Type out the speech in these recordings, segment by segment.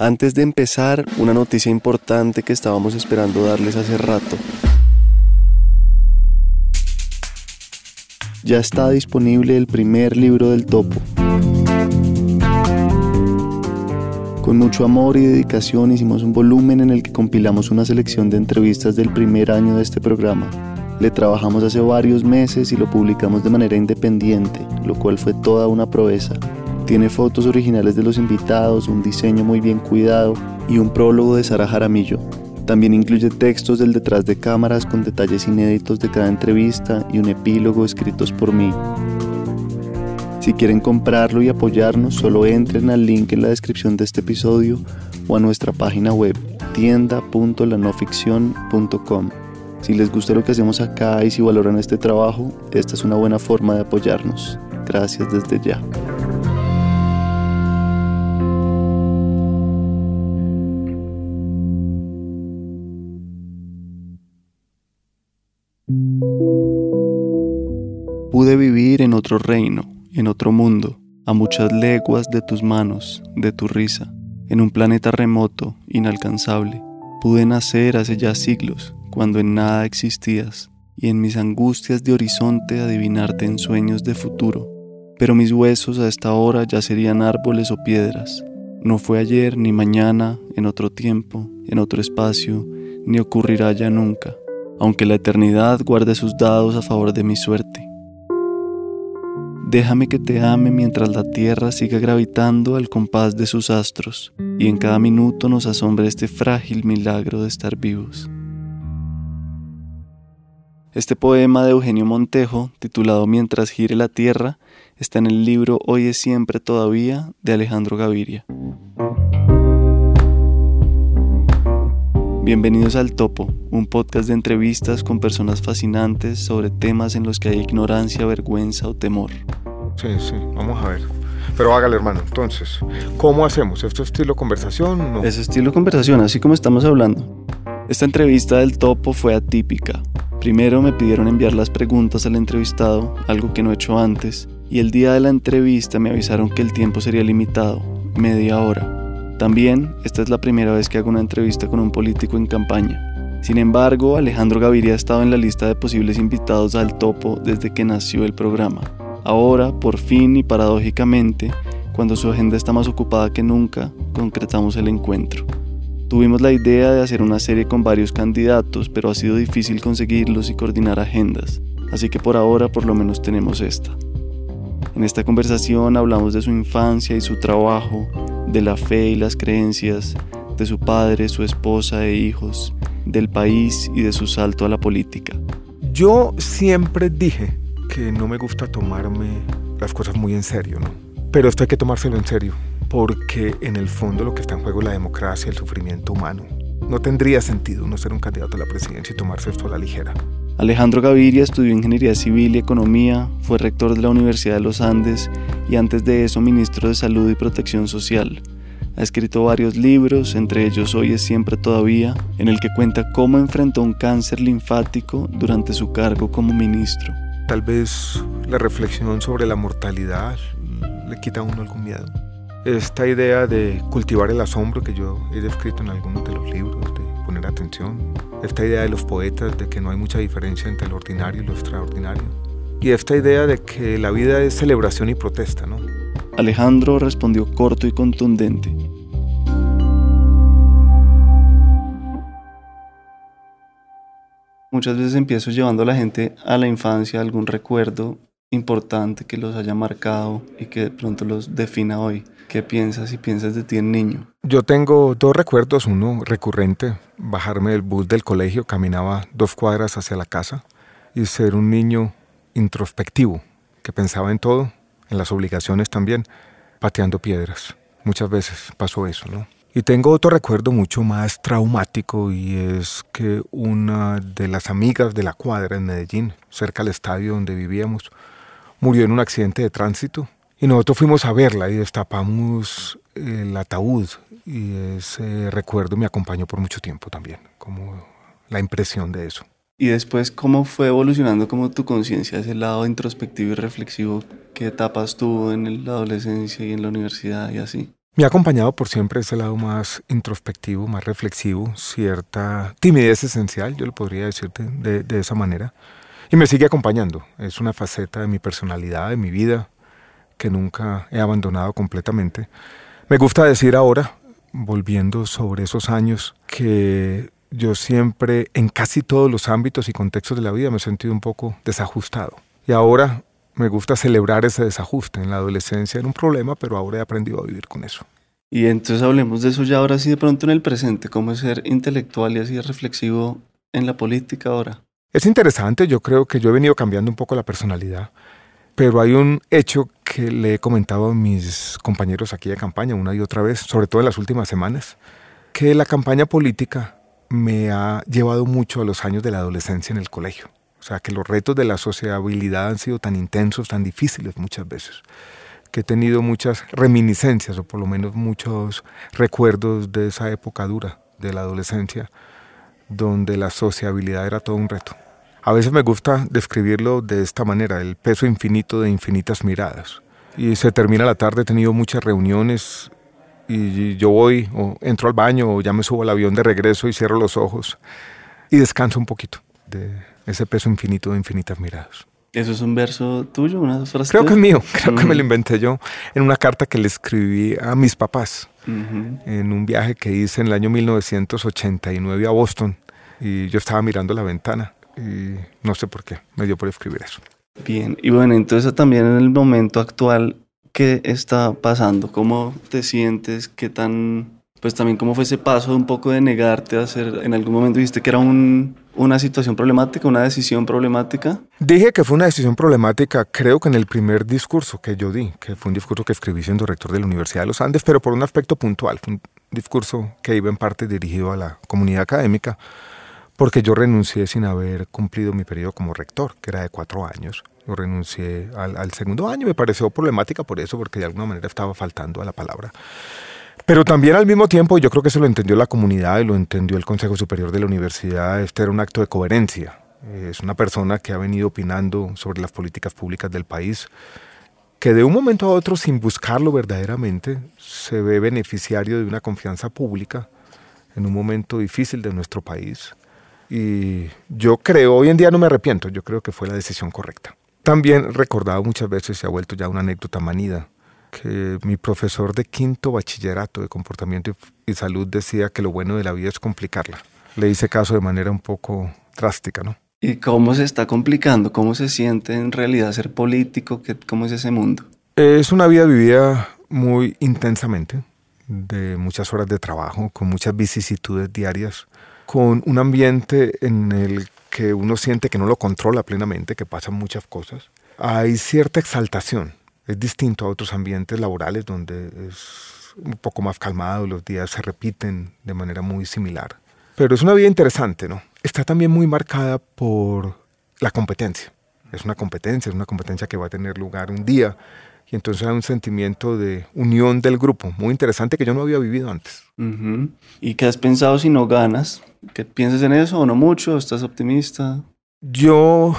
Antes de empezar, una noticia importante que estábamos esperando darles hace rato. Ya está disponible el primer libro del topo. Con mucho amor y dedicación hicimos un volumen en el que compilamos una selección de entrevistas del primer año de este programa. Le trabajamos hace varios meses y lo publicamos de manera independiente, lo cual fue toda una proeza. Tiene fotos originales de los invitados, un diseño muy bien cuidado y un prólogo de Sara Jaramillo. También incluye textos del detrás de cámaras con detalles inéditos de cada entrevista y un epílogo escritos por mí. Si quieren comprarlo y apoyarnos, solo entren al link en la descripción de este episodio o a nuestra página web tienda.lanoficción.com. Si les gusta lo que hacemos acá y si valoran este trabajo, esta es una buena forma de apoyarnos. Gracias desde ya. Pude vivir en otro reino, en otro mundo, a muchas leguas de tus manos, de tu risa, en un planeta remoto, inalcanzable. Pude nacer hace ya siglos, cuando en nada existías, y en mis angustias de horizonte adivinarte en sueños de futuro. Pero mis huesos a esta hora ya serían árboles o piedras. No fue ayer ni mañana, en otro tiempo, en otro espacio, ni ocurrirá ya nunca, aunque la eternidad guarde sus dados a favor de mi suerte. Déjame que te ame mientras la tierra siga gravitando al compás de sus astros y en cada minuto nos asombre este frágil milagro de estar vivos. Este poema de Eugenio Montejo, titulado Mientras gire la tierra, está en el libro Hoy es siempre todavía de Alejandro Gaviria. Bienvenidos al Topo, un podcast de entrevistas con personas fascinantes sobre temas en los que hay ignorancia, vergüenza o temor. Sí, sí, vamos a ver. Pero hágale, hermano. Entonces, ¿cómo hacemos? ¿Esto es estilo conversación? No? Es estilo conversación, así como estamos hablando. Esta entrevista del Topo fue atípica. Primero me pidieron enviar las preguntas al entrevistado, algo que no he hecho antes, y el día de la entrevista me avisaron que el tiempo sería limitado, media hora. También, esta es la primera vez que hago una entrevista con un político en campaña. Sin embargo, Alejandro Gaviria ha estado en la lista de posibles invitados al topo desde que nació el programa. Ahora, por fin y paradójicamente, cuando su agenda está más ocupada que nunca, concretamos el encuentro. Tuvimos la idea de hacer una serie con varios candidatos, pero ha sido difícil conseguirlos y coordinar agendas, así que por ahora por lo menos tenemos esta. En esta conversación hablamos de su infancia y su trabajo, de la fe y las creencias, de su padre, su esposa e hijos, del país y de su salto a la política. Yo siempre dije que no me gusta tomarme las cosas muy en serio, ¿no? Pero esto hay que tomárselo en serio, porque en el fondo lo que está en juego es la democracia, el sufrimiento humano. No tendría sentido no ser un candidato a la presidencia y tomarse esto a la ligera. Alejandro Gaviria estudió Ingeniería Civil y Economía, fue rector de la Universidad de los Andes y antes de eso ministro de Salud y Protección Social. Ha escrito varios libros, entre ellos Hoy es siempre todavía, en el que cuenta cómo enfrentó un cáncer linfático durante su cargo como ministro. Tal vez la reflexión sobre la mortalidad le quita a uno algún miedo. Esta idea de cultivar el asombro que yo he descrito en algunos de los libros, poner atención. Esta idea de los poetas de que no hay mucha diferencia entre lo ordinario y lo extraordinario. Y esta idea de que la vida es celebración y protesta, ¿no? Alejandro respondió corto y contundente. Muchas veces empiezo llevando a la gente a la infancia algún recuerdo importante que los haya marcado y que de pronto los defina hoy. ¿Qué piensas y piensas de ti en niño? Yo tengo dos recuerdos, uno recurrente, bajarme del bus del colegio, caminaba dos cuadras hacia la casa y ser un niño introspectivo, que pensaba en todo, en las obligaciones también, pateando piedras. Muchas veces pasó eso, ¿no? Y tengo otro recuerdo mucho más traumático y es que una de las amigas de la cuadra en Medellín, cerca del estadio donde vivíamos, murió en un accidente de tránsito y nosotros fuimos a verla y destapamos el ataúd y ese recuerdo me acompañó por mucho tiempo también, como la impresión de eso. Y después, ¿cómo fue evolucionando como tu conciencia, ese lado introspectivo y reflexivo? ¿Qué etapas tuvo en la adolescencia y en la universidad y así? Me ha acompañado por siempre ese lado más introspectivo, más reflexivo, cierta timidez esencial, yo lo podría decir de, de, esa manera. Y me sigue acompañando. Es una faceta de mi personalidad, de mi vida, que nunca he abandonado completamente. Me gusta decir ahora, volviendo sobre esos años, que yo siempre, en casi todos los ámbitos y contextos de la vida, me he sentido un poco desajustado. Y ahora me gusta celebrar ese desajuste. En la adolescencia era un problema, pero ahora he aprendido a vivir con eso. Y entonces hablemos de eso ya ahora sí de pronto en el presente, cómo es ser intelectual y así reflexivo en la política ahora. Es interesante, yo creo que yo he venido cambiando un poco la personalidad, pero hay un hecho que le he comentado a mis compañeros aquí de campaña una y otra vez, sobre todo en las últimas semanas, que la campaña política me ha llevado mucho a los años de la adolescencia en el colegio. O sea, que los retos de la sociabilidad han sido tan intensos, tan difíciles muchas veces, que he tenido muchas reminiscencias o por lo menos muchos recuerdos de esa época dura de la adolescencia, donde la sociabilidad era todo un reto. A veces me gusta describirlo de esta manera, el peso infinito de infinitas miradas. Y se termina la tarde, he tenido muchas reuniones y yo voy o entro al baño o ya me subo al avión de regreso y cierro los ojos y descanso un poquito de ese peso infinito de infinitas miradas. ¿Eso es un verso tuyo, una frase? Creo que es mío, creo que me lo inventé yo en una carta que le escribí a mis papás en un viaje que hice en el año 1989 a Boston y yo estaba mirando la ventana y no sé por qué, me dio por escribir eso. Bien, y bueno, entonces también en el momento actual ¿Qué está pasando? ¿Cómo te sientes? ¿Qué tan, pues también cómo fue ese paso de un poco de negarte a hacer, en algún momento dijiste que era un, una situación problemática, una decisión problemática? Dije que fue una decisión problemática, creo que en el primer discurso que yo di, que fue un discurso que escribí siendo rector de la Universidad de los Andes, pero por un aspecto puntual, fue un discurso que iba en parte dirigido a la comunidad académica, porque yo renuncié sin haber cumplido mi periodo como rector, que era de cuatro años. Yo renuncié al, segundo año, me pareció problemática por eso, porque de alguna manera estaba faltando a la palabra. Pero también al mismo tiempo, yo creo que eso lo entendió la comunidad y lo entendió el Consejo Superior de la Universidad, este era un acto de coherencia. Es una persona que ha venido opinando sobre las políticas públicas del país, que de un momento a otro, sin buscarlo verdaderamente, se ve beneficiario de una confianza pública en un momento difícil de nuestro país. Y yo creo, hoy en día no me arrepiento, yo creo que fue la decisión correcta. También recordado muchas veces, se ha vuelto ya una anécdota manida, que mi profesor de quinto bachillerato de comportamiento y salud decía que lo bueno de la vida es complicarla. Le hice caso de manera un poco drástica, ¿no? ¿Y cómo se está complicando? ¿Cómo se siente en realidad ser político? ¿Cómo es ese mundo? Es una vida vivida muy intensamente, de muchas horas de trabajo, con muchas vicisitudes diarias, con un ambiente en el que uno siente que no lo controla plenamente, que pasan muchas cosas, hay cierta exaltación. Es distinto a otros ambientes laborales donde es un poco más calmado, los días se repiten de manera muy similar. Pero es una vida interesante, ¿no? Está también muy marcada por la competencia. Es una competencia, es una competencia que va a tener lugar un día y entonces hay un sentimiento de unión del grupo, muy interesante que yo no había vivido antes. ¿Y qué has pensado si no ganas? ¿Qué piensas en eso o no mucho? ¿Estás optimista? Yo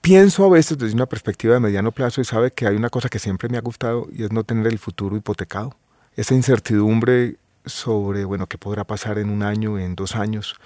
pienso a veces desde una perspectiva de mediano plazo y sabe que hay una cosa que siempre me ha gustado y es no tener el futuro hipotecado. Esa incertidumbre sobre, bueno, qué podrá pasar en un año, en dos años.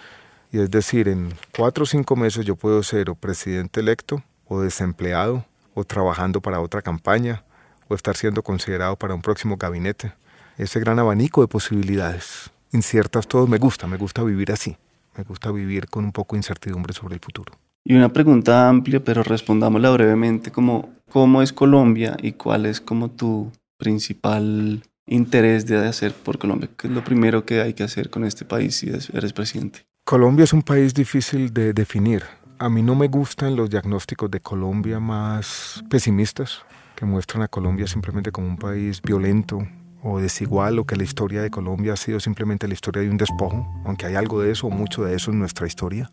Y es decir, en cuatro o cinco meses yo puedo ser o presidente electo o desempleado o trabajando para otra campaña o estar siendo considerado para un próximo gabinete. Ese gran abanico de posibilidades inciertas, todo me gusta, me gusta vivir así, me gusta vivir con un poco de incertidumbre sobre el futuro. Y una pregunta amplia, pero respondámosla brevemente, como, ¿cómo es Colombia y cuál es como tu principal interés de hacer por Colombia? ¿Qué es lo primero que hay que hacer con este país si eres presidente? Colombia es un país difícil de definir. A mí no me gustan los diagnósticos de Colombia más pesimistas que muestran a Colombia simplemente como un país violento o desigual o que la historia de Colombia ha sido simplemente la historia de un despojo, aunque hay algo de eso o mucho de eso en nuestra historia.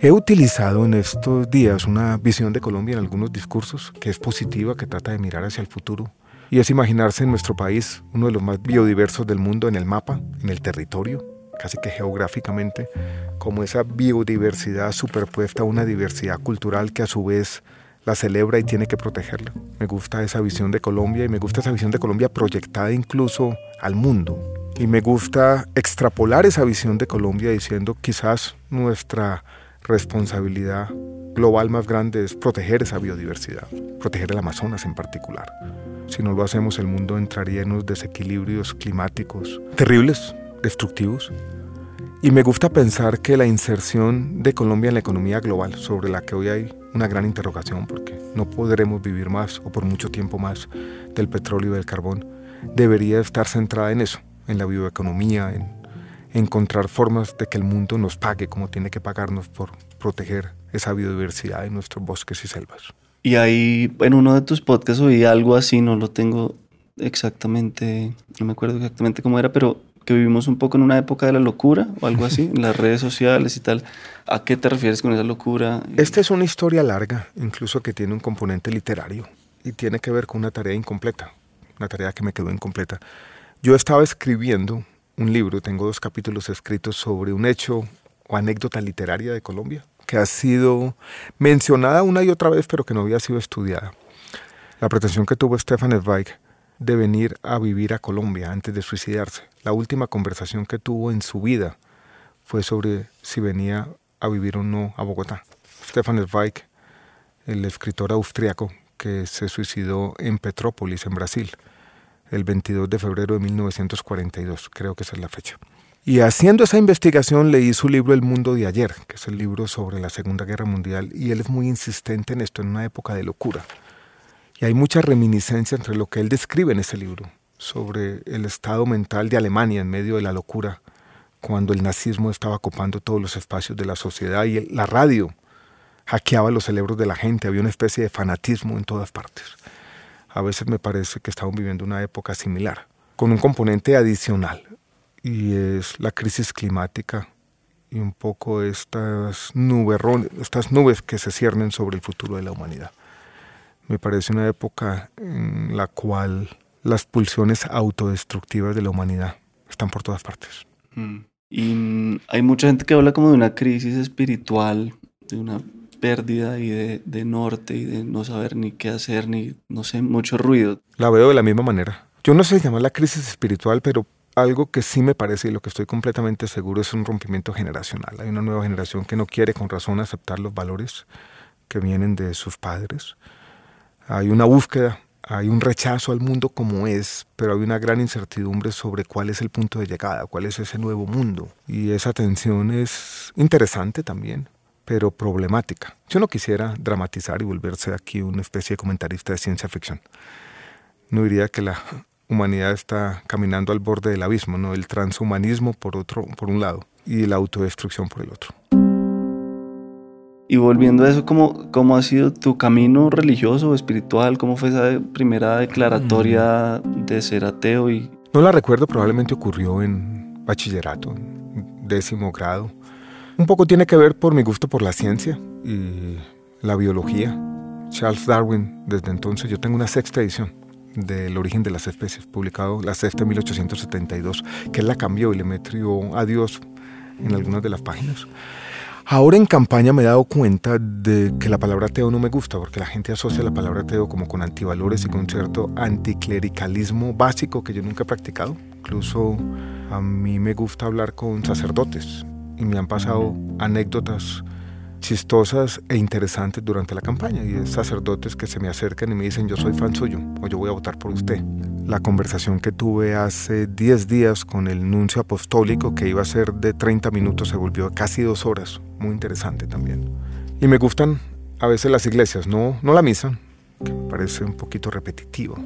He utilizado en estos días una visión de Colombia en algunos discursos que es positiva, que trata de mirar hacia el futuro y es imaginarse en nuestro país uno de los más biodiversos del mundo en el mapa, en el territorio, casi que geográficamente, como esa biodiversidad superpuesta a una diversidad cultural que a su vez la celebra y tiene que protegerla. Me gusta esa visión de Colombia y me gusta esa visión de Colombia proyectada incluso al mundo. Y me gusta extrapolar esa visión de Colombia diciendo quizás nuestra responsabilidad global más grande es proteger esa biodiversidad, proteger el Amazonas en particular. Si no lo hacemos, el mundo entraría en unos desequilibrios climáticos terribles, destructivos. Y me gusta pensar que la inserción de Colombia en la economía global, sobre la que hoy hay una gran interrogación, porque no podremos vivir más o por mucho tiempo más del petróleo y del carbón, debería estar centrada en eso, en la bioeconomía, en encontrar formas de que el mundo nos pague como tiene que pagarnos por proteger esa biodiversidad en nuestros bosques y selvas. Y ahí en uno de tus podcasts oí algo así, no lo tengo exactamente, no me acuerdo exactamente cómo era, pero que vivimos un poco en una época de la locura o algo así, en las redes sociales y tal. ¿A qué te refieres con esa locura? Esta es una historia larga, incluso que tiene un componente literario y tiene que ver con una tarea incompleta, una tarea que me quedó incompleta. Yo estaba escribiendo un libro, tengo dos capítulos escritos sobre un hecho o anécdota literaria de Colombia que ha sido mencionada una y otra vez, pero que no había sido estudiada. La pretensión que tuvo Stefan Zweig de venir a vivir a Colombia antes de suicidarse. La última conversación que tuvo en su vida fue sobre si venía a vivir o no a Bogotá. Stefan Zweig, el escritor austriaco que se suicidó en Petrópolis, en Brasil, el 22 de febrero de 1942, creo que esa es la fecha. Y haciendo esa investigación leí su libro El mundo de ayer, que es el libro sobre la Segunda Guerra Mundial, y él es muy insistente en esto, en una época de locura. Y hay mucha reminiscencia entre lo que él describe en ese libro, sobre el estado mental de Alemania en medio de la locura, cuando el nazismo estaba ocupando todos los espacios de la sociedad y la radio hackeaba los cerebros de la gente, había una especie de fanatismo en todas partes a veces me parece que estamos viviendo una época similar, con un componente adicional, y es la crisis climática y un poco estas, estas nubes que se ciernen sobre el futuro de la humanidad. Me parece una época en la cual las pulsiones autodestructivas de la humanidad están por todas partes. Mm. Y hay mucha gente que habla como de una crisis espiritual, de una pérdida y de, norte y de no saber ni qué hacer, ni, no sé, mucho ruido. La veo de la misma manera. Yo no sé si llama la crisis espiritual, pero algo que sí me parece y lo que estoy completamente seguro es un rompimiento generacional. Hay una nueva generación que no quiere con razón aceptar los valores que vienen de sus padres. Hay una búsqueda, hay un rechazo al mundo como es, pero hay una gran incertidumbre sobre cuál es el punto de llegada, cuál es ese nuevo mundo. Y esa tensión es interesante también pero problemática. Yo no quisiera dramatizar y volverse aquí una especie de comentarista de ciencia ficción. No diría que la humanidad está caminando al borde del abismo, ¿no? El transhumanismo por otro, por un lado, y la autodestrucción por el otro. Y volviendo a eso, ¿cómo, ¿cómo ha sido tu camino religioso espiritual? ¿Cómo fue esa primera declaratoria mm. de ser ateo? Y... No la recuerdo, probablemente ocurrió en bachillerato, décimo grado un poco tiene que ver por mi gusto por la ciencia y la biología. Charles Darwin, desde entonces, yo tengo una sexta edición del origen de las especies, publicado la sexta en 1872, que él la cambió y le metió adiós en algunas de las páginas. Ahora en campaña me he dado cuenta de que la palabra ateo no me gusta, porque la gente asocia la palabra ateo como con antivalores y con cierto anticlericalismo básico que yo nunca he practicado. Incluso a mí me gusta hablar con sacerdotes y me han pasado anécdotas chistosas e interesantes durante la campaña y es sacerdotes que se me acercan y me dicen yo soy fan suyo o yo voy a votar por usted. La conversación que tuve hace 10 días con el nuncio apostólico que iba a ser de 30 minutos se volvió casi dos horas, muy interesante también. Y me gustan a veces las iglesias, no, no la misa, que me parece un poquito repetitivo,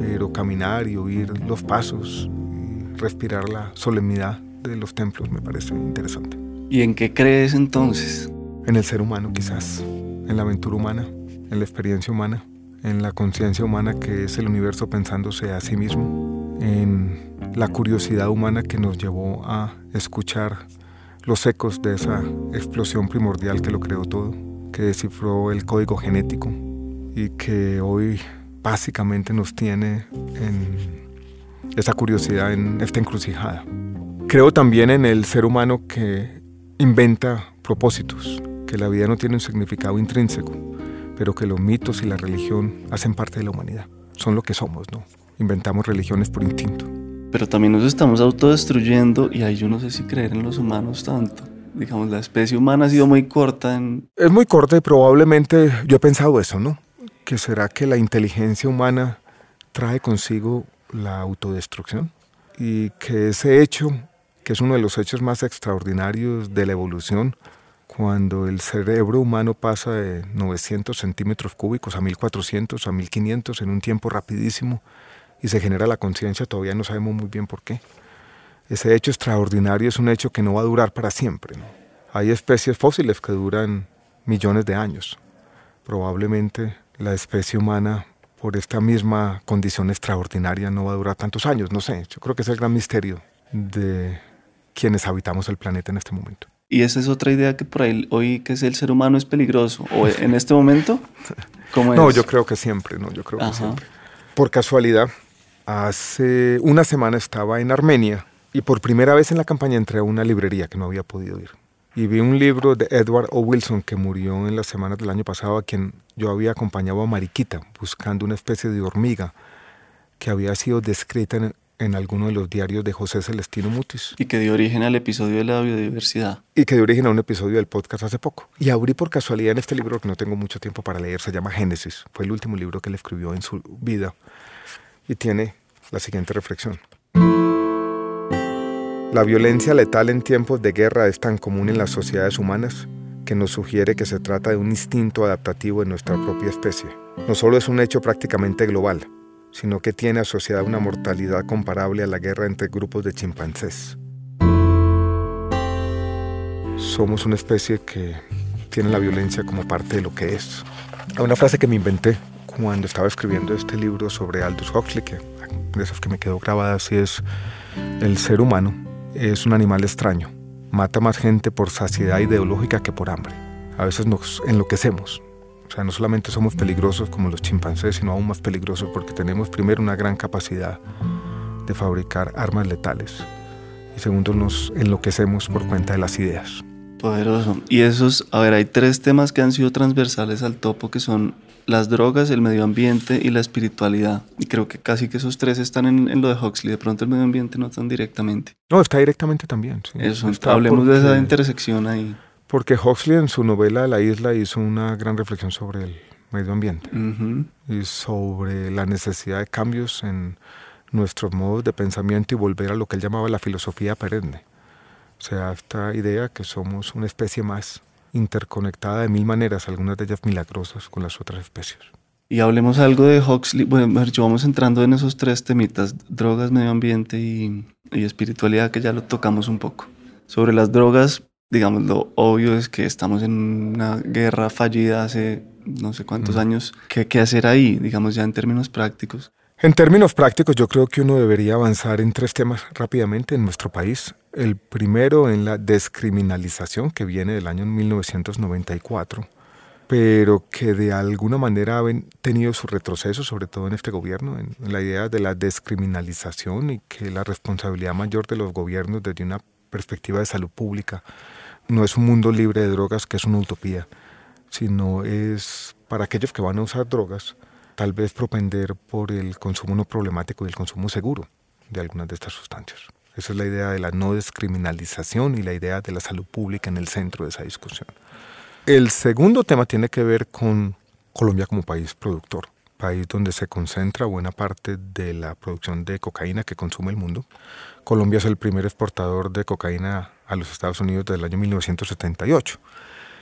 pero caminar y oír los pasos y respirar la solemnidad de los templos me parece interesante. ¿Y en qué crees entonces? En el ser humano quizás, en la aventura humana, en la experiencia humana, en la conciencia humana que es el universo pensándose a sí mismo, en la curiosidad humana que nos llevó a escuchar los ecos de esa explosión primordial que lo creó todo, que descifró el código genético y que hoy básicamente nos tiene en esa curiosidad en esta encrucijada. Creo también en el ser humano que inventa propósitos, que la vida no tiene un significado intrínseco, pero que los mitos y la religión hacen parte de la humanidad. Son lo que somos, ¿no? Inventamos religiones por instinto. Pero también nos estamos autodestruyendo y ahí yo no sé si creer en los humanos tanto. Digamos, la especie humana ha sido muy corta en... Es muy corta y probablemente yo he pensado eso, ¿no? Que será que la inteligencia humana trae consigo la autodestrucción y que ese hecho, que es uno de los hechos más extraordinarios de la evolución, cuando el cerebro humano pasa de 900 centímetros cúbicos a 1400, a 1500 en un tiempo rapidísimo y se genera la conciencia, todavía no sabemos muy bien por qué. Ese hecho extraordinario es un hecho que no va a durar para siempre. Hay especies fósiles que duran millones de años. Probablemente la especie humana, por esta misma condición extraordinaria, no va a durar tantos años. No sé, yo creo que es el gran misterio de quienes habitamos el planeta en este momento. Y esa es otra idea que por ahí hoy que es el ser humano es peligroso. ¿O en este momento? ¿Cómo no, yo creo que siempre, no, yo creo que siempre. Por casualidad, hace una semana estaba en Armenia y por primera vez en la campaña entré a una librería que no había podido ir. Y vi un libro de Edward O. Wilson que murió en las semanas del año pasado, a quien yo había acompañado a Mariquita buscando una especie de hormiga que había sido descrita en, en alguno de los diarios de José Celestino Mutis. Y que dio origen al episodio de la biodiversidad. Y que dio origen a un episodio del podcast hace poco. Y abrí por casualidad en este libro que no tengo mucho tiempo para leer, se llama Génesis. Fue el último libro que él escribió en su vida. Y tiene la siguiente reflexión. La violencia letal en tiempos de guerra es tan común en las sociedades humanas que nos sugiere que se trata de un instinto adaptativo en nuestra propia especie. No solo es un hecho prácticamente global, sino que tiene asociada una mortalidad comparable a la guerra entre grupos de chimpancés. Somos una especie que tiene la violencia como parte de lo que es. Una frase que me inventé cuando estaba escribiendo este libro sobre Aldous Huxley, que de esas que me quedó grabada así es, el ser humano es un animal extraño. Mata más gente por saciedad ideológica que por hambre. A veces nos enloquecemos, o sea, no solamente somos peligrosos como los chimpancés, sino aún más peligrosos porque tenemos primero una gran capacidad de fabricar armas letales y segundo nos enloquecemos por cuenta de las ideas. Poderoso. Y esos, a ver, hay tres temas que han sido transversales al topo que son las drogas, el medio ambiente y la espiritualidad. Y creo que casi que esos tres están en, lo de Huxley. De pronto el medio ambiente no tan directamente. No, está directamente también. Sí. Eso, hablemos de esa intersección ahí. Porque Huxley en su novela La isla hizo una gran reflexión sobre el medio ambiente y sobre la necesidad de cambios en nuestros modos de pensamiento y volver a lo que él llamaba la filosofía perenne. O sea, esta idea que somos una especie más interconectada de mil maneras, algunas de ellas milagrosas con las otras especies. Y hablemos algo de Huxley. Bueno, yo vamos entrando en esos tres temitas, drogas, medio ambiente y, y espiritualidad, que ya lo tocamos un poco. Sobre las drogas, digamos, lo obvio es que estamos en una guerra fallida hace no sé cuántos años. ¿Qué, ¿Qué hacer ahí, digamos, ya en términos prácticos? En términos prácticos, yo creo que uno debería avanzar en tres temas rápidamente en nuestro país. El primero en la descriminalización, que viene del año 1994, pero que de alguna manera ha tenido su retroceso, sobre todo en este gobierno, en la idea de la descriminalización y que la responsabilidad mayor de los gobiernos desde una perspectiva de salud pública no es un mundo libre de drogas que es una utopía, sino es para aquellos que van a usar drogas, tal vez propender por el consumo no problemático y el consumo seguro de algunas de estas sustancias. Esa es la idea de la no descriminalización y la idea de la salud pública en el centro de esa discusión. El segundo tema tiene que ver con Colombia como país productor, país donde se concentra buena parte de la producción de cocaína que consume el mundo. Colombia es el primer exportador de cocaína a los Estados Unidos desde el año 1978.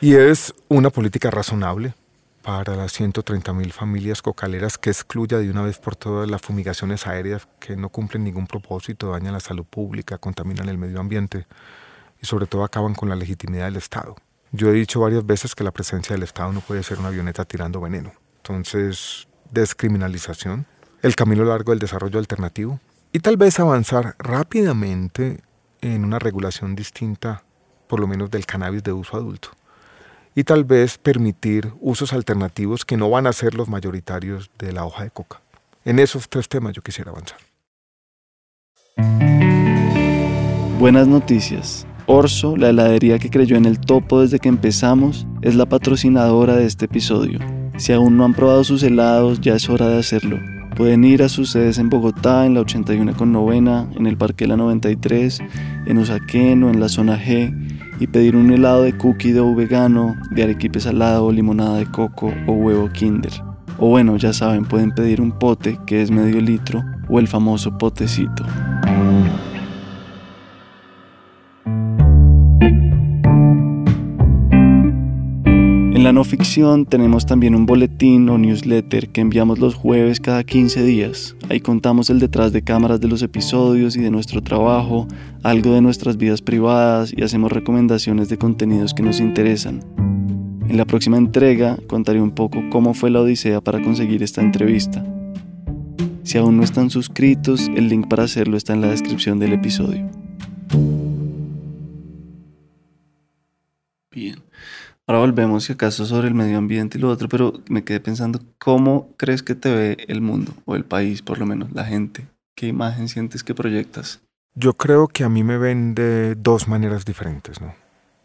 Y es una política razonable para las 130 mil familias cocaleras que excluya de una vez por todas las fumigaciones aéreas que no cumplen ningún propósito, dañan la salud pública, contaminan el medio ambiente y sobre todo acaban con la legitimidad del Estado. Yo he dicho varias veces que la presencia del Estado no puede ser una avioneta tirando veneno. Entonces, descriminalización, el camino largo del desarrollo alternativo y tal vez avanzar rápidamente en una regulación distinta, por lo menos del cannabis de uso adulto. Y tal vez permitir usos alternativos que no van a ser los mayoritarios de la hoja de coca. En esos tres temas yo quisiera avanzar. Buenas noticias. Orso, la heladería que creyó en el topo desde que empezamos, es la patrocinadora de este episodio. Si aún no han probado sus helados, ya es hora de hacerlo. Pueden ir a sus sedes en Bogotá, en la 81 con novena, en el Parque La 93, en Usaquén o en la zona G y pedir un helado de cookie dough vegano, de arequipe salado, limonada de coco o huevo kinder. O bueno, ya saben, pueden pedir un pote que es medio litro o el famoso potecito. No ficción tenemos también un boletín o newsletter que enviamos los jueves cada 15 días. Ahí contamos el detrás de cámaras de los episodios y de nuestro trabajo, algo de nuestras vidas privadas y hacemos recomendaciones de contenidos que nos interesan. En la próxima entrega contaré un poco cómo fue la odisea para conseguir esta entrevista. Si aún no están suscritos, el link para hacerlo está en la descripción del episodio. Bien. Ahora volvemos, si acaso, sobre el medio ambiente y lo otro, pero me quedé pensando, ¿cómo crees que te ve el mundo, o el país, por lo menos, la gente? ¿Qué imagen sientes que proyectas? Yo creo que a mí me ven de dos maneras diferentes, ¿no?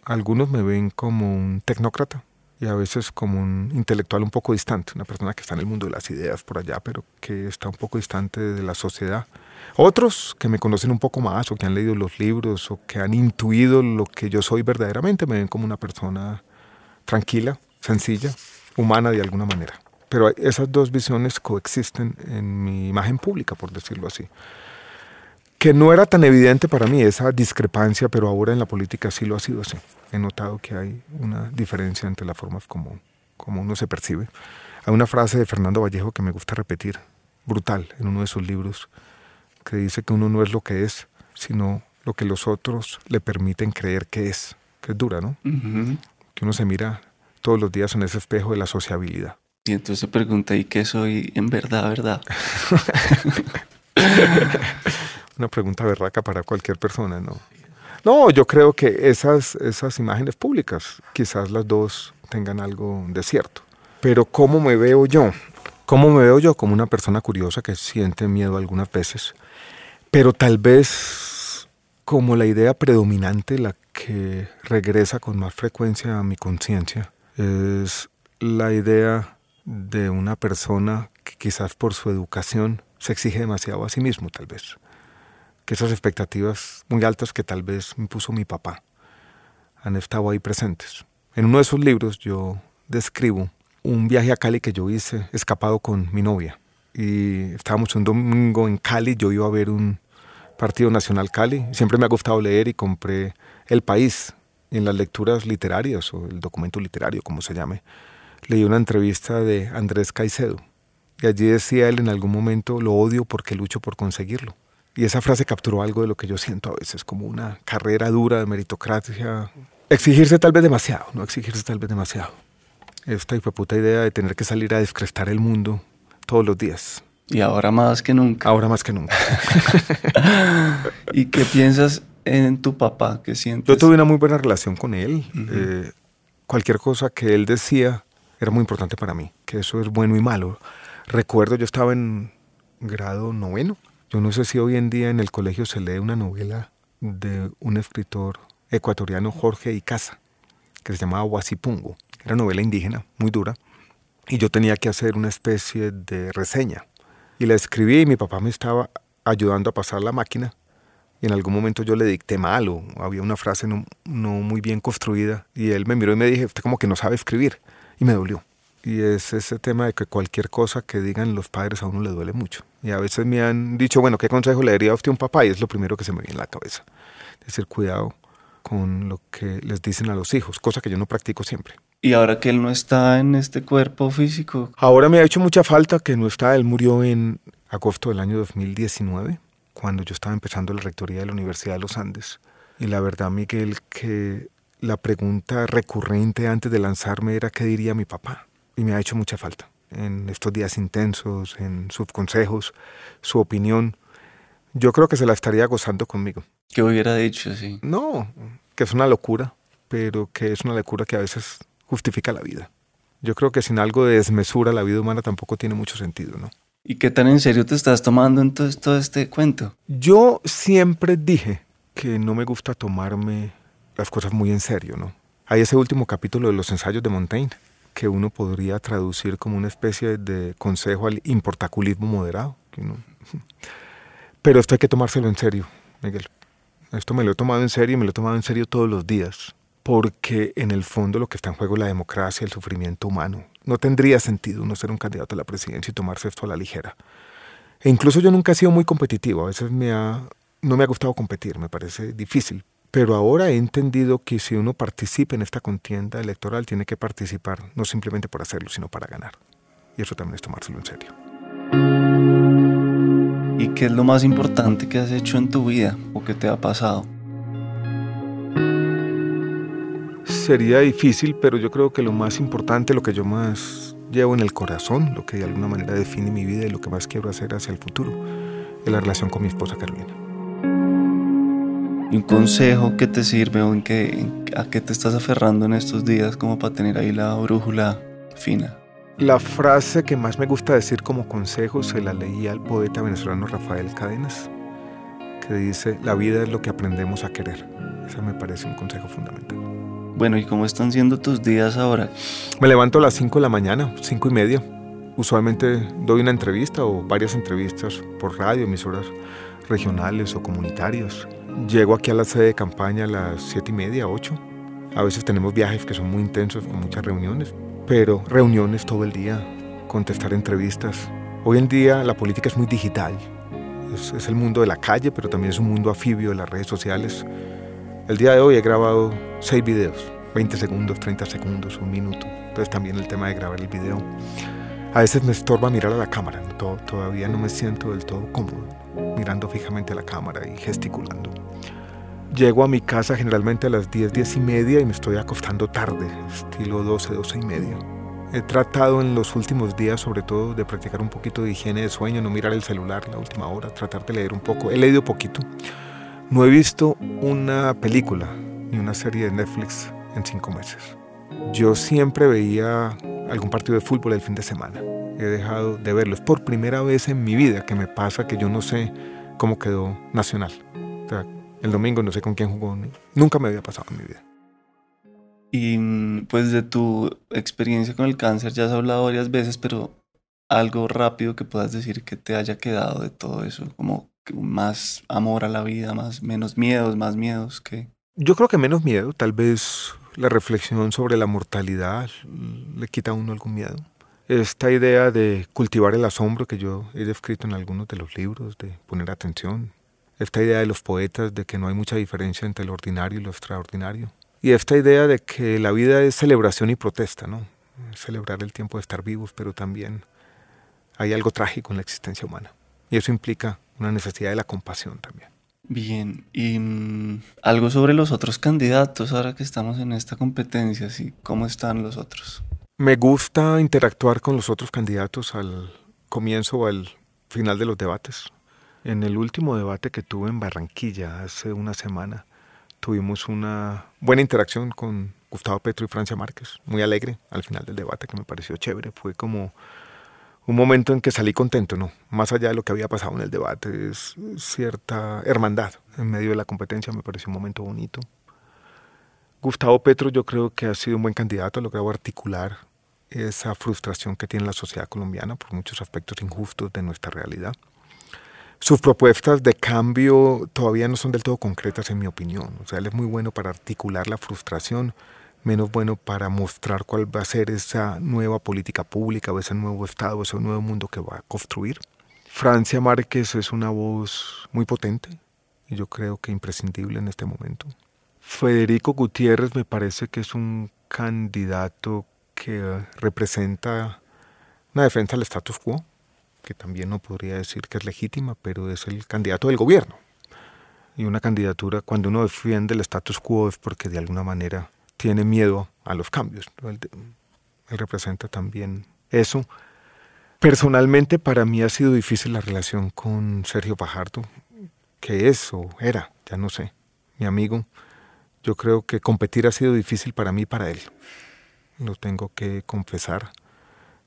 Algunos me ven como un tecnócrata y a veces como un intelectual un poco distante, una persona que está en el mundo de las ideas por allá, pero que está un poco distante de la sociedad. Otros que me conocen un poco más o que han leído los libros o que han intuido lo que yo soy verdaderamente me ven como una persona tranquila, sencilla, humana de alguna manera. Pero esas dos visiones coexisten en mi imagen pública, por decirlo así. Que no era tan evidente para mí esa discrepancia, pero ahora en la política sí lo ha sido así. He notado que hay una diferencia entre las formas como, como uno se percibe. Hay una frase de Fernando Vallejo que me gusta repetir, brutal, en uno de sus libros, que dice que uno no es lo que es, sino lo que los otros le permiten creer que es. Que es dura, ¿no? Que uno se mira todos los días en ese espejo de la sociabilidad. Y entonces se pregunta, ¿y qué soy en verdad, verdad? Una pregunta berraca para cualquier persona, ¿no? No, yo creo que esas, esas imágenes públicas, quizás las dos tengan algo de cierto. Pero ¿cómo me veo yo? ¿Cómo me veo yo? Como una persona curiosa que siente miedo algunas veces, pero tal vez como la idea predominante, la que regresa con más frecuencia a mi conciencia es la idea de una persona que quizás por su educación se exige demasiado a sí mismo, tal vez. Que esas expectativas muy altas que tal vez me puso mi papá han estado ahí presentes. En uno de esos libros yo describo un viaje a Cali que yo hice escapado con mi novia. Y estábamos un domingo en Cali, yo iba a ver un Partido Nacional Cali. Siempre me ha gustado leer y compré el País, en las lecturas literarias o el documento literario, como se llame, leí una entrevista de Andrés Caicedo. Y allí decía él en algún momento, lo odio porque lucho por conseguirlo. Y esa frase capturó algo de lo que yo siento a veces, como una carrera dura de meritocracia. Exigirse tal vez demasiado, no exigirse tal vez demasiado. Esta puta idea de tener que salir a descrestar el mundo todos los días. Y ahora más que nunca. Ahora más que nunca. ¿Y qué piensas en tu papá? ¿Qué sientes? Yo tuve una muy buena relación con él. Eh, cualquier cosa que él decía era muy importante para mí, que eso es bueno y malo. Recuerdo, yo estaba en grado noveno. Yo no sé si hoy en día en el colegio se lee una novela de un escritor ecuatoriano, Jorge Icaza, que se llamaba Huasipungo. Era novela indígena, muy dura. Y yo tenía que hacer una especie de reseña. Y la escribí y mi papá me estaba ayudando a pasar la máquina y en algún momento yo le dicté mal o había una frase no, muy bien construida y él me miró y me dije, usted como que no sabe escribir y me dolió. Y es ese tema de que cualquier cosa que digan los padres a uno le duele mucho. Y a veces me han dicho, bueno, ¿qué consejo le daría a usted a un papá? Y es lo primero que se me viene en la cabeza. Decir, cuidado con lo que les dicen a los hijos, cosa que yo no practico siempre. Y ahora que él no está en este cuerpo físico. Ahora me ha hecho mucha falta que no está. Él murió en agosto del año 2019 cuando yo estaba empezando la rectoría de la Universidad de los Andes. Y la verdad, Miguel, que la pregunta recurrente antes de lanzarme era qué diría mi papá. Y me ha hecho mucha falta en estos días intensos, en sus consejos, su opinión. Yo creo que se la estaría gozando conmigo. ¿Qué hubiera dicho, sí? No, que es una locura, pero que es una locura que a veces justifica la vida. Yo creo que sin algo de desmesura la vida humana tampoco tiene mucho sentido, ¿no? ¿Y qué tan en serio te estás tomando entonces todo este cuento? Yo siempre dije que no me gusta tomarme las cosas muy en serio, ¿no? Hay ese último capítulo de los ensayos de Montaigne, que uno podría traducir como una especie de consejo al importaculismo moderado. Pero esto hay que tomárselo en serio, Miguel. Esto me lo he tomado en serio y me lo he tomado en serio todos los días, porque en el fondo lo que está en juego es la democracia, el sufrimiento humano. No tendría sentido uno ser un candidato a la presidencia y tomarse esto a la ligera. E incluso yo nunca he sido muy competitivo, a veces me ha, no me ha gustado competir, me parece difícil. Pero ahora he entendido que si uno participa en esta contienda electoral, tiene que participar no simplemente por hacerlo, sino para ganar. Y eso también es tomárselo en serio. ¿Y qué es lo más importante que has hecho en tu vida o que te ha pasado? Sería difícil, pero yo creo que lo más importante, lo que yo más llevo en el corazón, lo que de alguna manera define mi vida y lo que más quiero hacer hacia el futuro, es la relación con mi esposa Carolina. ¿Y un consejo que te sirve o en qué, a qué te estás aferrando en estos días como para tener ahí la brújula fina? La frase que más me gusta decir como consejo se la leí al poeta venezolano Rafael Cadenas, que dice, la vida es lo que aprendemos a querer. Ese me parece un consejo fundamental. Bueno, ¿y cómo están siendo tus días ahora? Me levanto a las 5 de la mañana, 5 y media. Usualmente doy una entrevista o varias entrevistas por radio, emisoras regionales o comunitarias. Llego aquí a la sede de campaña a las siete y media, 8. A veces tenemos viajes que son muy intensos, con muchas reuniones, pero reuniones todo el día, contestar entrevistas. Hoy en día la política es muy digital. Es, es el mundo de la calle, pero también es un mundo afibio de las redes sociales. El día de hoy he grabado seis videos, 20 segundos, 30 segundos, un minuto. Entonces también el tema de grabar el video. A veces me estorba mirar a la cámara, todavía no me siento del todo cómodo mirando fijamente a la cámara y gesticulando. Llego a mi casa generalmente a las 10, 10 y media y me estoy acostando tarde, estilo 12, 12 y media. He tratado en los últimos días sobre todo de practicar un poquito de higiene de sueño, no mirar el celular la última hora, tratar de leer un poco. He leído poquito. No he visto una película ni una serie de Netflix en cinco meses. Yo siempre veía algún partido de fútbol el fin de semana. He dejado de verlo. Es por primera vez en mi vida que me pasa que yo no sé cómo quedó Nacional. O sea, el domingo no sé con quién jugó. Nunca me había pasado en mi vida. Y mm, pues de tu experiencia con el cáncer ya has hablado varias veces, pero algo rápido que puedas decir que te haya quedado de todo eso, como más amor a la vida, más menos miedos, más miedos que yo creo que menos miedo, tal vez la reflexión sobre la mortalidad le quita a uno algún miedo. Esta idea de cultivar el asombro que yo he descrito en algunos de los libros, de poner atención. Esta idea de los poetas de que no hay mucha diferencia entre lo ordinario y lo extraordinario. Y esta idea de que la vida es celebración y protesta, ¿no? Celebrar el tiempo de estar vivos, pero también hay algo trágico en la existencia humana. Y eso implica una necesidad de la compasión también. Bien, y mm, algo sobre los otros candidatos ahora que estamos en esta competencia, ¿sí? ¿cómo están los otros? Me gusta interactuar con los otros candidatos al comienzo o al final de los debates. En el último debate que tuve en Barranquilla hace una semana, tuvimos una buena interacción con Gustavo Petro y Francia Márquez, muy alegre al final del debate que me pareció chévere. Fue como un momento en que salí contento, ¿no? Más allá de lo que había pasado en el debate, es cierta hermandad en medio de la competencia, me pareció un momento bonito. Gustavo Petro yo creo que ha sido un buen candidato, ha logrado articular esa frustración que tiene la sociedad colombiana por muchos aspectos injustos de nuestra realidad. Sus propuestas de cambio todavía no son del todo concretas en mi opinión. O sea, él es muy bueno para articular la frustración, menos bueno para mostrar cuál va a ser esa nueva política pública o ese nuevo Estado, o ese nuevo mundo que va a construir. Francia Márquez es una voz muy potente y yo creo que imprescindible en este momento. Federico Gutiérrez me parece que es un candidato que representa una defensa del status quo, que también no podría decir que es legítima, pero es el candidato del gobierno. Y una candidatura, cuando uno defiende el status quo es porque de alguna manera tiene miedo a los cambios. Él, representa también eso. Personalmente para mí ha sido difícil la relación con Sergio Fajardo, que es o era, ya no sé, mi amigo. Yo creo que competir ha sido difícil para mí y para él. Lo tengo que confesar.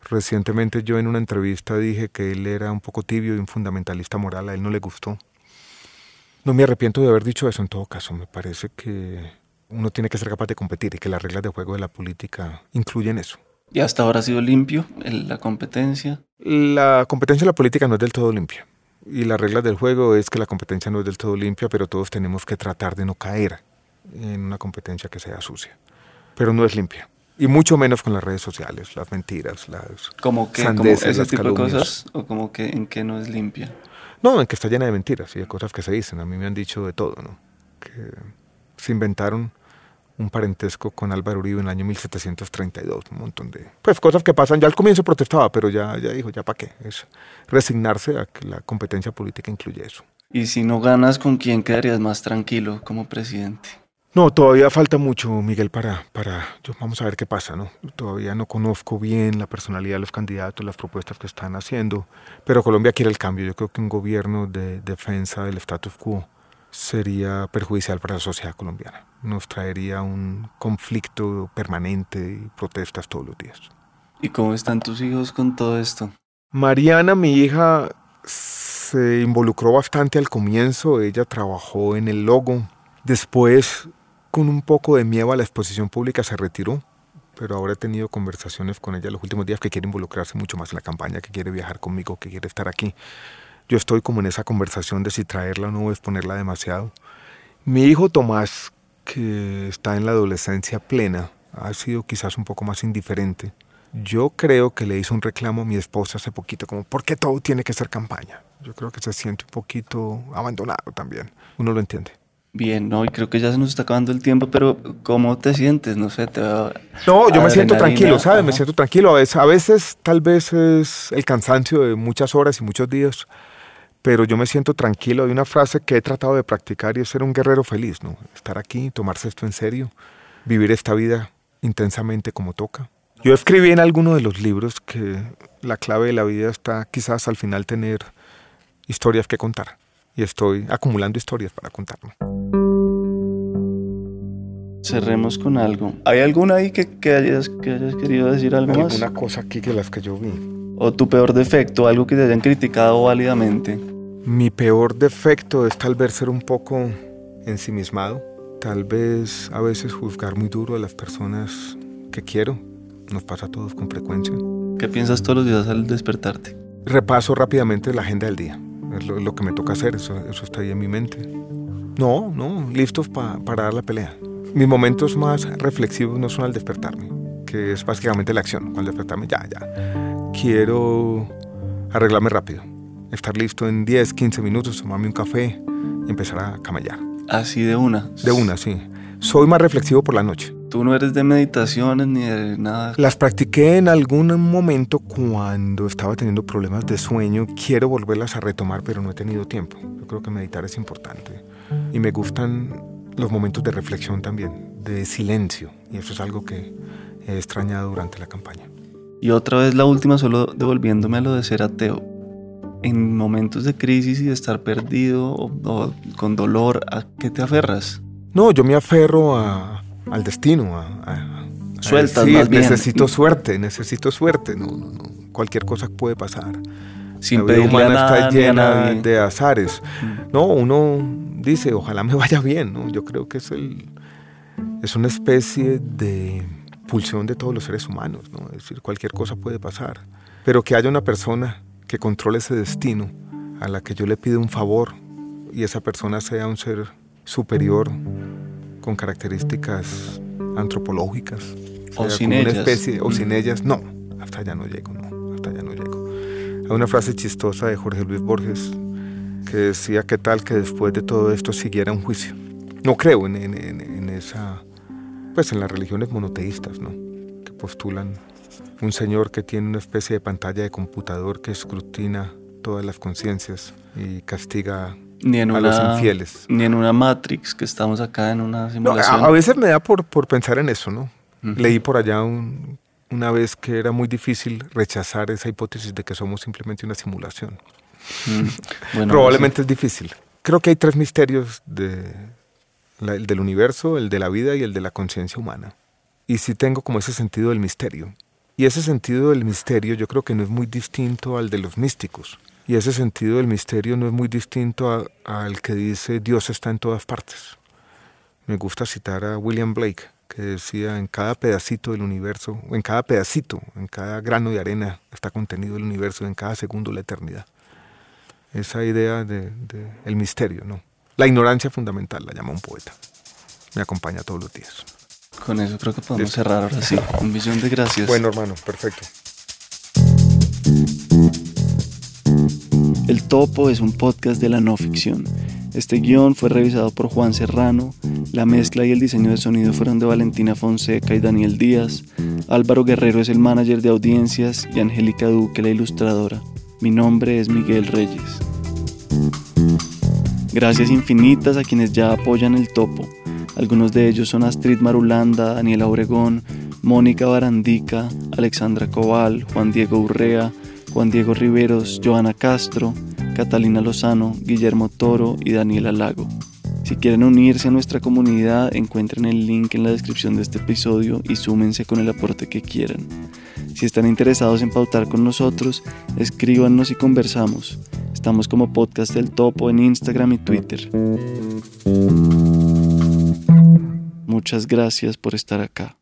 Recientemente yo en una entrevista dije que él era un poco tibio y un fundamentalista moral, a él no le gustó. No me arrepiento de haber dicho eso en todo caso, me parece que uno tiene que ser capaz de competir y que las reglas de juego de la política incluyen eso. ¿Y hasta ahora ha sido limpio la competencia? La competencia en la política no es del todo limpia. Y la regla del juego es que la competencia no es del todo limpia, pero todos tenemos que tratar de no caer en una competencia que sea sucia. Pero no es limpia. Y mucho menos con las redes sociales, las mentiras, las ¿Como que como ese tipo de cosas? ¿O como que en que no es limpia? No, en que está llena de mentiras y de cosas que se dicen. A mí me han dicho de todo, ¿no? Que se inventaron un parentesco con Álvaro Uribe en el año 1732, un montón de pues cosas que pasan. Ya al comienzo protestaba, pero ya, ya dijo, ya para qué. Es resignarse a que la competencia política incluye eso. ¿Y si no ganas, con quién quedarías más tranquilo como presidente? No, todavía falta mucho, Miguel, para, para, yo, vamos a ver qué pasa, ¿no? Todavía no conozco bien la personalidad de los candidatos, las propuestas que están haciendo, pero Colombia quiere el cambio. Yo creo que un gobierno de defensa del status quo sería perjudicial para la sociedad colombiana. Nos traería un conflicto permanente y protestas todos los días. ¿Y cómo están tus hijos con todo esto? Mariana, mi hija, se involucró bastante al comienzo. Ella trabajó en el logo. Después con un poco de miedo a la exposición pública se retiró, pero ahora he tenido conversaciones con ella los últimos días que quiere involucrarse mucho más en la campaña, que quiere viajar conmigo, que quiere estar aquí. Yo estoy como en esa conversación de si traerla o no exponerla demasiado. Mi hijo Tomás, que está en la adolescencia plena, ha sido quizás un poco más indiferente. Yo creo que le hizo un reclamo a mi esposa hace poquito, como, ¿por qué todo tiene que ser campaña? Yo creo que se siente un poquito abandonado también. Uno lo entiende. Bien, no, y creo que ya se nos está acabando el tiempo, pero ¿cómo te sientes? No sé, te va No, yo me siento tranquilo, ¿sabes? Me siento tranquilo. A veces, a veces tal vez es el cansancio de muchas horas y muchos días, pero yo me siento tranquilo. Hay una frase que he tratado de practicar y es ser un guerrero feliz, ¿no? Estar aquí, tomarse esto en serio, vivir esta vida intensamente como toca. Yo escribí en alguno de los libros que la clave de la vida está quizás al final tener historias que contar y estoy acumulando historias para contarme. Cerremos con algo. ¿Hay alguna ahí que, que, hayas, que hayas querido decir algo más? Alguna cosa aquí que las que yo vi. ¿O tu peor defecto, algo que te hayan criticado válidamente? Mi peor defecto es tal vez ser un poco ensimismado, tal vez a veces juzgar muy duro a las personas que quiero. Nos pasa a todos con frecuencia. ¿Qué piensas todos los días al despertarte? Repaso rápidamente la agenda del día es lo, que me toca hacer, eso, eso, está ahí en mi mente. No, no, listos para dar la pelea. Mis momentos más reflexivos no son al despertarme, que es básicamente la acción. Al despertarme, ya, ya. Quiero arreglarme rápido, estar listo en 10, 15 minutos, tomarme un café y empezar a camellar. Así de una. De una, sí. Soy más reflexivo por la noche. Tú no eres de meditaciones ni de nada. Las practiqué en algún momento cuando estaba teniendo problemas de sueño. Quiero volverlas a retomar, pero no he tenido tiempo. Yo creo que meditar es importante. Y me gustan los momentos de reflexión también, de silencio. Y eso es algo que he extrañado durante la campaña. Y otra vez la última, solo devolviéndome a lo de ser ateo. En momentos de crisis y de estar perdido o, con dolor, ¿a qué te aferras? No, yo me aferro a, al destino, a, a, Sueltas, necesito suerte, necesito suerte, no, no, no, cualquier cosa puede pasar. Sin la vida humana está llena de azares. Mm. No, uno dice, ojalá me vaya bien, ¿no? Yo creo que es el es una especie de pulsión de todos los seres humanos, ¿no? Es decir, cualquier cosa puede pasar, pero que haya una persona que controle ese destino a la que yo le pido un favor y esa persona sea un ser superior con características antropológicas. O, sin ellas. especie, o sin ellas, no, hasta allá no llego, no, hasta allá no llego. Hay una frase chistosa de Jorge Luis Borges que decía que tal que después de todo esto siguiera un juicio. No creo en, en, en esa, pues en las religiones monoteístas, ¿no? Que postulan un señor que tiene una especie de pantalla de computador que escrutina todas las conciencias y castiga ni en a una, los infieles. Ni en una Matrix, que estamos acá en una simulación. a, veces me da por, por pensar en eso, ¿no? Leí por allá una vez que era muy difícil rechazar esa hipótesis de que somos simplemente una simulación. Mm. Probablemente es difícil. Creo que hay tres misterios de, el del universo, el de la vida y el de la conciencia humana. Y sí tengo como ese sentido del misterio. Y ese sentido del misterio yo creo que no es muy distinto al de los místicos. Y ese sentido del misterio no es muy distinto al que dice Dios está en todas partes. Me gusta citar a William Blake, que decía en cada pedacito del universo, en cada pedacito, en cada grano de arena está contenido el universo, en cada segundo la eternidad. Esa idea de, el misterio, ¿no? La ignorancia fundamental, la llama un poeta. Me acompaña todos los días. Con eso creo que podemos cerrar ahora sí. Un millón de gracias. Bueno, hermano, perfecto. El Topo es un podcast de la no ficción. Este guion fue revisado por Juan Serrano, la mezcla y el diseño de sonido fueron de Valentina Fonseca y Daniel Díaz, Álvaro Guerrero es el manager de audiencias y Angélica Duque la ilustradora. Mi nombre es Miguel Reyes. Gracias infinitas a quienes ya apoyan el Topo. Algunos de ellos son Astrid Marulanda, Daniela Obregón, Mónica Barandica, Alexandra Cobal, Juan Diego Urrea, Juan Diego Riveros, Joana Castro, Catalina Lozano, Guillermo Toro y Daniela Lago. Si quieren unirse a nuestra comunidad, encuentren el link en la descripción de este episodio y súmense con el aporte que quieran. Si están interesados en pautar con nosotros, escríbanos y conversamos. Estamos como Podcast del Topo en Instagram y Twitter. Muchas gracias por estar acá.